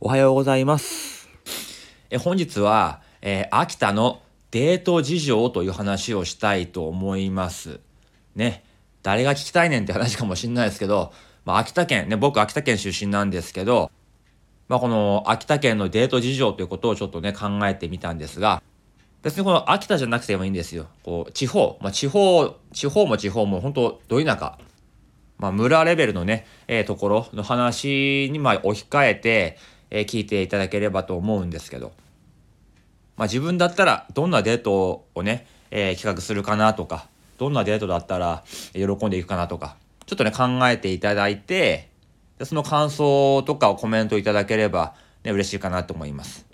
おはようございます。え本日は、えー秋田のデート事情という話をしたいと思います。ね。誰が聞きたいねんって話かもしれないですけど、まあ、秋田県、ね、僕秋田県出身なんですけど、まあ、この秋田県のデート事情ということをちょっとね、考えてみたんですが、別にこの秋田じゃなくてもいいんですよ。こう、地方、まあ、地方、地方も地方も本当ど田舎、まあ、村レベルのね、えーところの話にまあ置き換えて、えー聞いていただければと思うんですけど、まあ、自分だったらどんなデートをね、えー企画するかなとか、どんなデートだったら喜んでいくかなとか、ちょっとね考えていただいて、でその感想とかをコメントいただければ、ね、嬉しいかなと思います。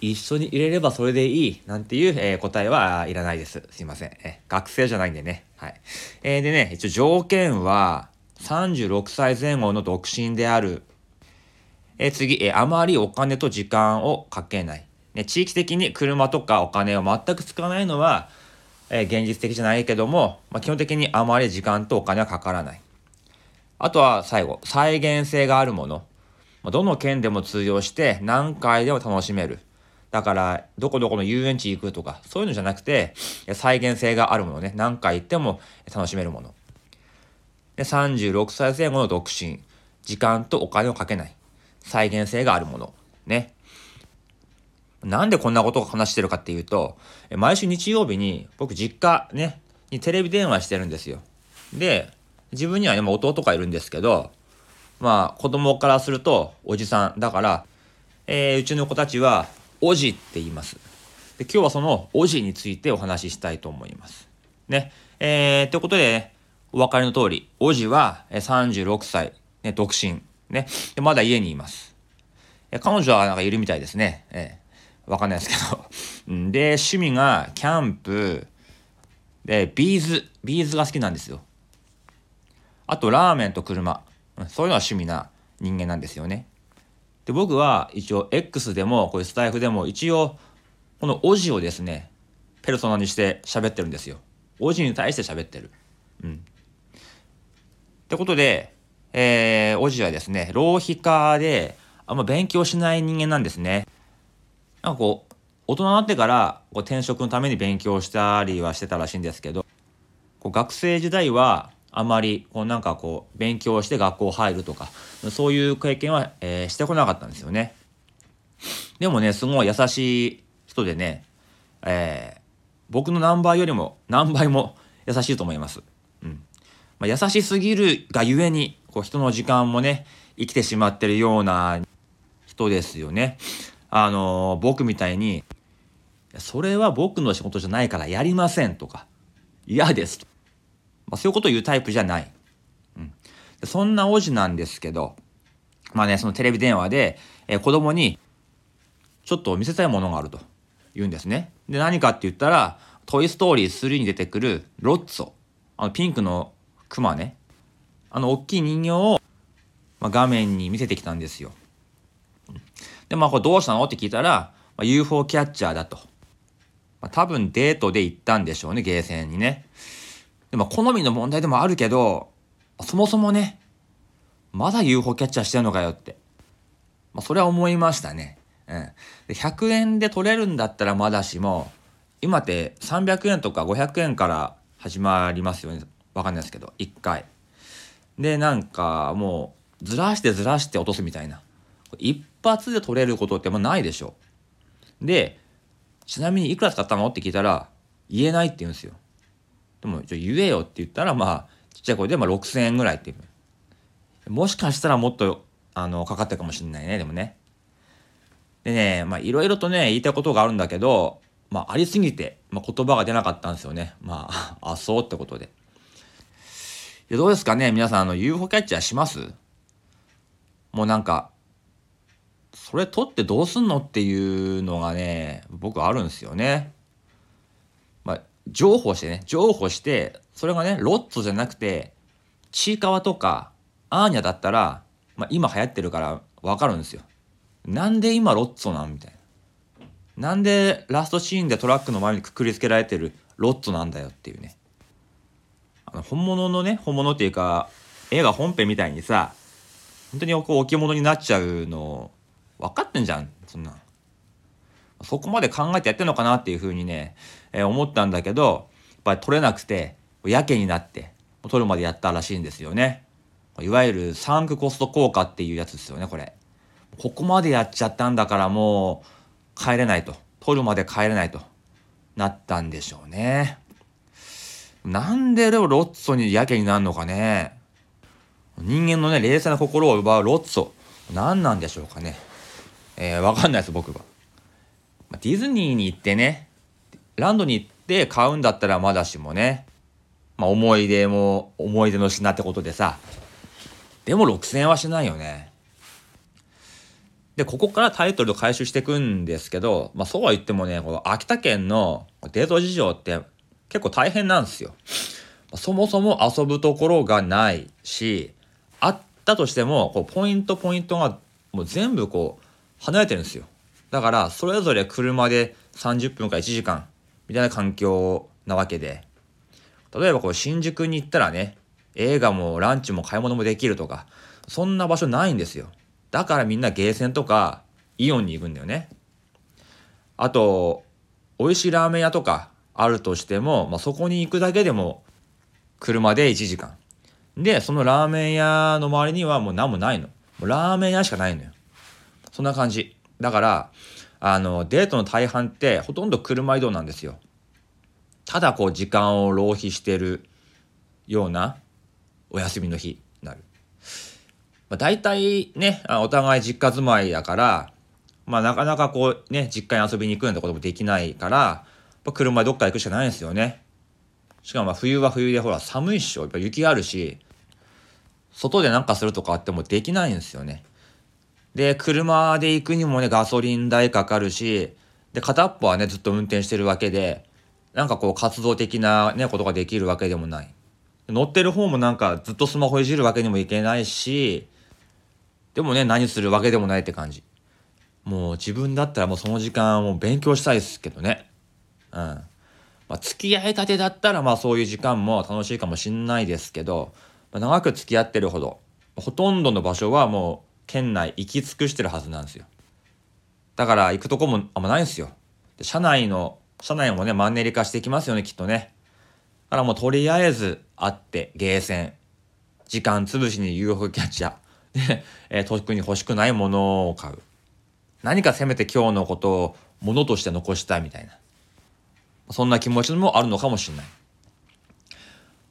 一緒に入れればそれでいいなんていう、えー答えはいらないです。すいません。え学生じゃないんでね。はい。えーでね、一応条件は36歳前後の独身である。え次、えーあまりお金と時間をかけない。ね、地域的に車とかお金を全く使わないのは、えー現実的じゃないけども、まあ、基本的にあまり時間とお金はかからない。あとは最後、再現性があるもの。まあどの県でも通用して何回でも楽しめる。だから、どこどこの遊園地行くとか、そういうのじゃなくて、再現性があるものね。何回行っても楽しめるもの。で、36歳前後の独身。時間とお金をかけない。再現性があるもの。ね。なんでこんなことを話してるかっていうと、毎週日曜日に僕実家ね、にテレビ電話してるんですよ。で、自分にはね、まあ弟がいるんですけど、まあ子供からするとおじさん。だから、えーうちの子たちは、おじって言います。で、今日はそのおじについてお話ししたいと思います。ね。えー、ということで、ね、お分かりの通り、おじは36歳、ね、独身。ね。で、まだ家にいます。え彼女はなんかいるみたいですね。えーわかんないですけど。うんで、趣味がキャンプ、で、 B'z、B'z が好きなんですよ。あと、ラーメンと車。うんそういうのが趣味な人間なんですよね。で、僕は一応 X でも、こういうスタイフでも一応、このオジをですね、ペルソナにして喋ってるんですよ。オジに対して喋ってる。うん。ってことで、えー、オジはですね、浪費家で、あんま勉強しない人間なんですね。なんかこう、大人になってからこう転職のために勉強したりはしてたらしいんですけど、こう学生時代はあまりこうなんかこう勉強して学校入るとか、そういう経験は、えーしてこなかったんですよね。でもね、すごい優しい人でね、えー僕の何倍よりも何倍も優しいと思います。うん。まあ、優しすぎるがゆえに、こう人の時間もね、生きてしまってるような人ですよね。あの僕みたいに、それは僕の仕事じゃないからやりませんとか、嫌ですと。まあ、そういうことを言うタイプじゃない。うん。そんなおじなんですけど、まあね、そのテレビ電話で、えー子供に、ちょっと見せたいものがあると言うんですね。で、何かって言ったら、トイストーリー3に出てくるロッツォ。あの、ピンクのクマね。あの、大きい人形を、まあ、画面に見せてきたんですよ。で、まあ、これどうしたの？って聞いたら、まあ、UFO キャッチャーだと。まあ、多分デートで行ったんでしょうね、ゲーセンにね。でも、好みの問題でもあるけど、そもそもね、まだ UFO キャッチャーしてんのかよって。まあ、それは思いましたね。うん。で、100円で取れるんだったらまだしも、今って300円とか500円から始まりますよね。わかんないですけど、1回。で、なんかもう、ずらしてずらして落とすみたいな。一発で取れることってもうないでしょ。で、ちなみにいくら使ったの？って聞いたら、言えないって言うんですよ。でも、じゃ言えよって言ったら、まあ、ちっちゃい声で、まあ6000円ぐらいって言う。もしかしたらもっと、あの、かかってるかもしれないね、でもね。でね、まあ、いろいろとね、言いたいことがあるんだけど、まあ、ありすぎて、まあ、言葉が出なかったんですよね。まあ、あ、そうってことで。でどうですかね？皆さん、あの、UFO キャッチャーします？もうなんか、それ取ってどうすんのっていうのがね、僕あるんですよね。まあ、譲歩してね、譲歩して、それがね、ロッツじゃなくて、ちいかわとか、アーニャだったら、まあ、今流行ってるからわかるんですよ。なんで今ロッツォなんみたいな。なんでラストシーンでトラックの前にくくりつけられてるロッツォなんだよっていうね。本物のね、本物っていうか、映画本編みたいにさ、本当にこう置物になっちゃうの分かってんじゃん、そんな。そこまで考えてやってんのかなっていうふうにね、えー、思ったんだけど、やっぱり取れなくて、やけになって、取るまでやったらしいんですよね。いわゆるサンクコスト効果っていうやつですよね、これ。ここまでやっちゃったんだからもう帰れないと。取るまで帰れないとなったんでしょうね。なんでロッツォにやけになるのかね。人間のね、冷静な心を奪うロッツォ。何なんでしょうかね。えー、わかんないです、僕は。ディズニーに行ってね、ランドに行って買うんだったらまだしもね、まあ思い出も思い出の品ってことでさ、でも6000円はしないよね。で、ここからタイトルを回収していくんですけど、まあそうは言ってもね、この秋田県のデート事情って結構大変なんですよ。そもそも遊ぶところがないし、あったとしても、こうポイントポイントがもう全部こう離れてるんですよ。だからそれぞれ車で30分か1時間みたいな環境なわけで、例えばこう新宿に行ったらね、映画もランチも買い物もできるとか、そんな場所ないんですよ。だからみんなゲーセンとかイオンに行くんだよね。あと、美味しいラーメン屋とかあるとしても、まあ、そこに行くだけでも車で1時間。で、そのラーメン屋の周りにはもう何もないの。ラーメン屋しかないのよ。そんな感じ。だから、あの、デートの大半ってほとんど車移動なんですよ。ただこう時間を浪費してるようなお休みの日になる。まあ、大体ね、お互い実家住まいだから、まあなかなかこうね、実家に遊びに行くなんてこともできないから、車どっか行くしかないですよね。しかもまあ冬は冬でほら寒いっしょ。やっぱ雪あるし、外でなんかするとかあってもできないんですよね。で、車で行くにもね、ガソリン代かかるし、で、片っぽはね、ずっと運転してるわけで、なんかこう活動的なね、ことができるわけでもない。乗ってる方もなんかずっとスマホいじるわけにもいけないし、でもね、何するわけでもないって感じ。もう自分だったらもうその時間も勉強したいですけどね。うん。まあ、付き合いたてだったらまあそういう時間も楽しいかもしんないですけど、まあ、長く付き合ってるほど、ほとんどの場所はもう県内行き尽くしてるはずなんですよ。だから行くとこもあんまないんですよ。で車内の、車内もね、マンネリ化していきますよね、きっとね。だからもうとりあえず会ってゲーセン。時間潰しに UFO キャッチャー。で、えー、特に欲しくないものを買う。何かせめて今日のことをものとして残したいみたいな。そんな気持ちもあるのかもしれない。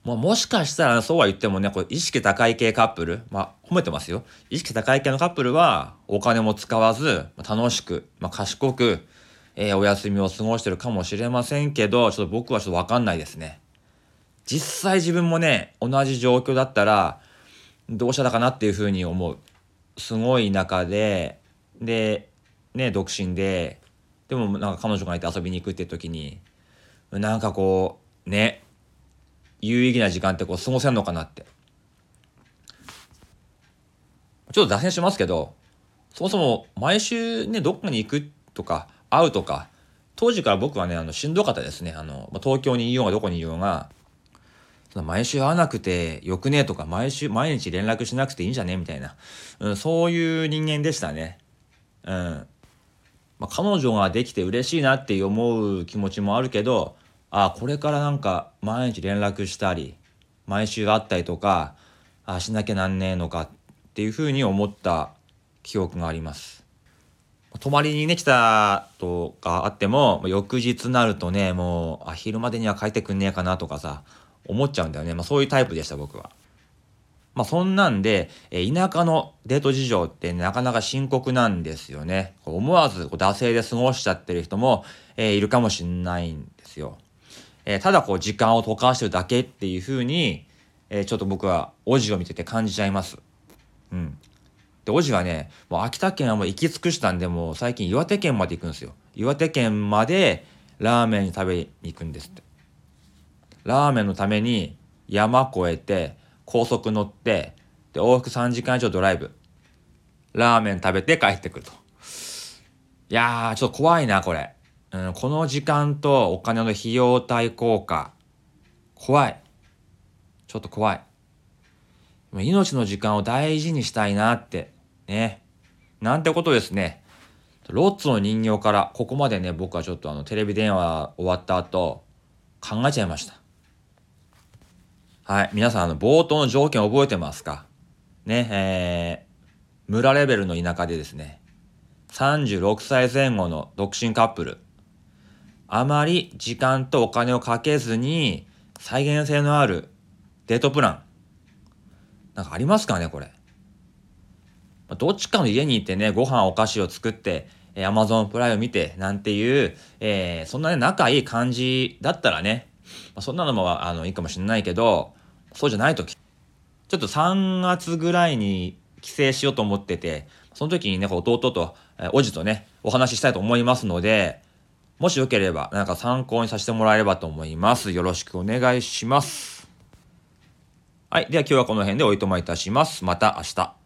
もうもしかしたらそうは言ってもね、これ意識高い系カップル、まあ褒めてますよ。意識高い系のカップルはお金も使わず、楽しく、まあ、賢く、えー、お休みを過ごしてるかもしれませんけど、ちょっと僕はちょっとわかんないですね。実際自分もね、同じ状況だったら、どうしたかなっていうふうに思う。すごい中で、で、ね、独身で、でもなんか彼女がいて遊びに行くって時に、なんかこう、ね、有意義な時間ってこう過ごせんのかなって。ちょっと脱線しますけど、そもそも毎週ね、どっかに行くとか、会うとか、当時から僕はね、あの、しんどかったですね。あの、東京にいようがどこにいようが、その毎週会わなくてよくねとか、毎週、毎日連絡しなくていいんじゃね？みたいな、うん、そういう人間でしたね。うん。まあ、彼女ができて嬉しいなって思う気持ちもあるけど、あこれからなんか毎日連絡したり、毎週会ったりとか、あしなきゃなんねえのかっていうふうに思った記憶があります。泊まりにね来たとかあっても、翌日になるとね、もう、あ、昼までには帰ってくんねえかなとかさ、思っちゃうんだよね。まあそういうタイプでした僕は。まあそんなんで、え田舎のデート事情ってなかなか深刻なんですよね。思わず惰性で過ごしちゃってる人も、え、いるかもしんないんですよ。えー、ただこう時間を溶かしてるだけっていう風に、えー、ちょっと僕はおじを見てて感じちゃいます。うん。で、おじはね、もう秋田県はもう行き尽くしたんで、もう最近岩手県まで行くんですよ。岩手県までラーメン食べに行くんですって。ラーメンのために山越えて、高速乗って、で、往復3時間以上ドライブ。ラーメン食べて帰ってくると。いやー、ちょっと怖いな、これ。うん、この時間とお金の費用対効果。怖い。ちょっと怖い。命の時間を大事にしたいなって。ね。なんてことですね。ロッツの人形からここまでね、僕はちょっとあのテレビ電話終わった後、考えちゃいました。はい。皆さん、あの、冒頭の条件覚えてますか？ね、えー、村レベルの田舎でですね、36歳前後の独身カップル。あまり時間とお金をかけずに、再現性のあるデートプラン。なんかありますかね、これ。どっちかの家に行ってね、ご飯お菓子を作って、えー、Amazon プライを見て、なんていう、えー、そんなね、仲いい感じだったらね、まあ、そんなのも、あの、いいかもしれないけど、そうじゃない時。ちょっと3月ぐらいに帰省しようと思ってて、その時にね、弟と、えー、おじとね、お話ししたいと思いますので、もしよければ、なんか参考にさせてもらえればと思います。よろしくお願いします。はい。では今日はこの辺でおいとまいたします。また明日。